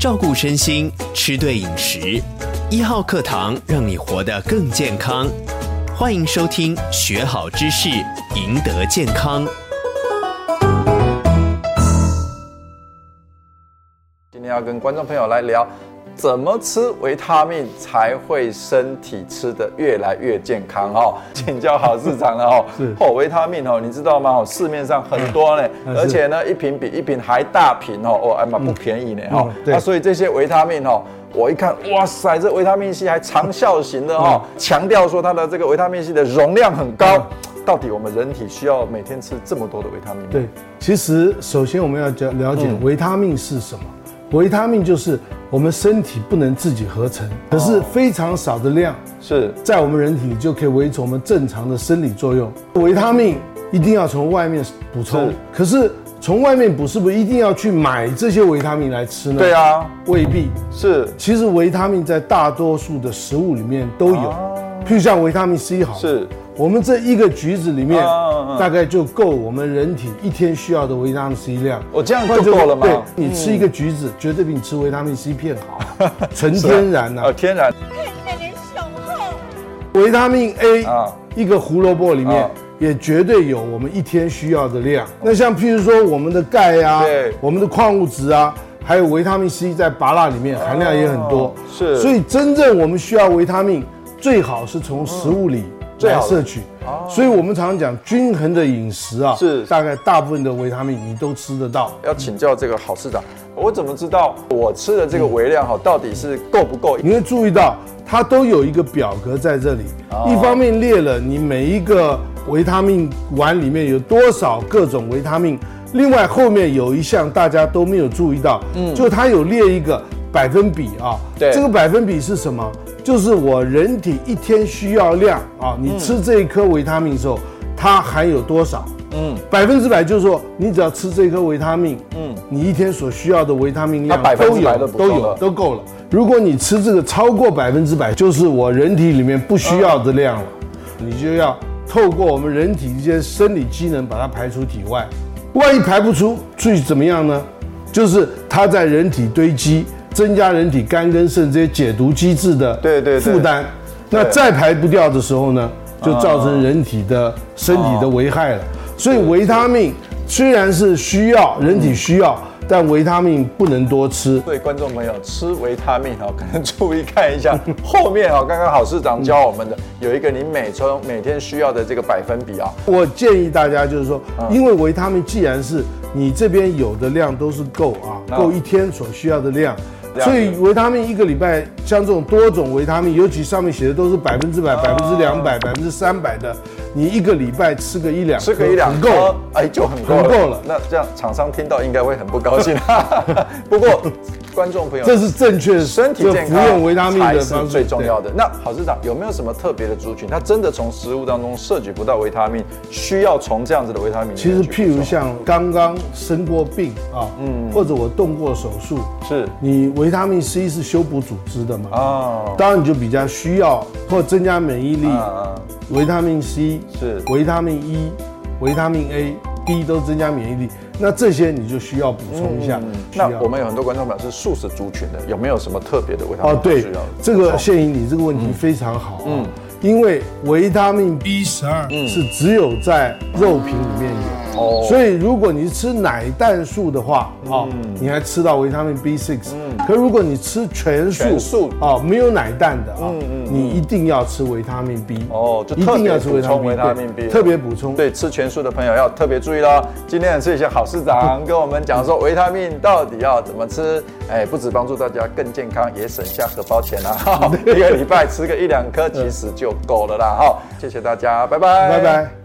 照顾身心，吃对饮食。一号课堂让你活得更健康。欢迎收听，学好知识，赢得健康。今天要跟观众朋友来聊。怎么吃维他命才会身体吃得越来越健康哦？请教郝市长了哦。是哦，维他命哦，你知道吗？哦，市面上很多呢，而且呢，一瓶比一瓶还大瓶哦，哦，哎妈不便宜呢哈。那所以这些维他命哦，我一看，哇塞，这维他命 C 还长效型的哈，强调说它的这个维他命 C 的容量很高。到底我们人体需要每天吃这么多的维他命？对，其实首先我们要了了解维他命是什么。维他命就是我们身体不能自己合成，可是非常少的量是在我们人体里就可以维持我们正常的生理作用。维他命一定要从外面补充，可是从外面补是不是一定要去买这些维他命来吃呢？对啊，未必是。其实维他命在大多数的食物里面都有，譬如像维他命 C 好，是。我们这一个橘子里面，大概就够我们人体一天需要的维他命 C 量。我这样就够了吗？对，你吃一个橘子，绝对比你吃维他命 C 片好，纯天然的。天然。看起来雄厚。维他命 A 啊，一个胡萝卜里面也绝对有我们一天需要的量。那像譬如说我们的钙啊，我们的矿物质啊，还有维他命 C 在芭乐里面含量也很多。是。所以真正我们需要维他命，最好是从食物里。来摄取，所以我们常常讲均衡的饮食啊，是。大概大部分的维他命你都吃得到。要请教这个郝市长，我怎么知道我吃的这个微量哈到底是够不够？你会注意到它都有一个表格在这里，一方面列了你每一个维他命丸里面有多少各种维他命，另外后面有一项大家都没有注意到，嗯，就它有列一个百分比啊，对，这个百分比是什么？就是我人体一天需要量啊，你吃这一颗维他命的时候，它含有多少？嗯，百分之百就是说，你只要吃这颗维他命，嗯，你一天所需要的维他命量都有，都有，都够了。如果你吃这个超过百分之百，就是我人体里面不需要的量了，你就要透过我们人体一些生理机能把它排出体外。万一排不出，最怎么样呢？就是它在人体堆积。增加人体肝跟肾这些解毒机制的对对负担，那再排不掉的时候呢，就造成人体的身体的危害了。所以维他命虽然是需要人体需要，但维他命不能多吃。所以观众朋友吃维他命哦，可能注意看一下 后面哦，刚刚郝市长教我们的有一个你每周每天需要的这个百分比啊。我建议大家就是说，因为维他命既然是你这边有的量都是够啊，够一天所需要的量。所以维他命一个礼拜，像这种多种维他命，尤其上面写的都是百分之百、百分之两百、百分之三百的，你一个礼拜吃个一两，吃个一两够，哎，就很够了。够了。那这样厂商听到应该会很不高兴。不过。观众朋友，这是正确的身体健康服用维他命的是最重要的。那郝市长有没有什么特别的族群，他真的从食物当中摄取不到维他命，需要从这样子的维他命？其实，譬如像刚刚生过病啊，嗯，或者我动过手术，是你维他命 C 是修补组织的嘛？哦，当然你就比较需要或增加免疫力。维他命 C 是维他命 E、维他命 A、B 都增加免疫力。那这些你就需要补充一下。嗯、那我们有很多观众朋友是素食族群的，有没有什么特别的维他命？哦，对，这个谢盈，你这个问题非常好啊。嗯，因为维他命 B 十二是只有在肉品里面有。哦，所以如果你是吃奶蛋素的话，啊，你还吃到维他命 B6。嗯，可如果你吃全素，素啊，没有奶蛋的啊，你一定要吃维他命 B。哦，就一定要吃维他命 B，特别补充。对，吃全素的朋友要特别注意喽。今天是一些好市长跟我们讲说维他命到底要怎么吃，哎，不止帮助大家更健康，也省下荷包钱啦。一个礼拜吃个一两颗其实就够了啦。好，谢谢大家，拜拜，拜拜。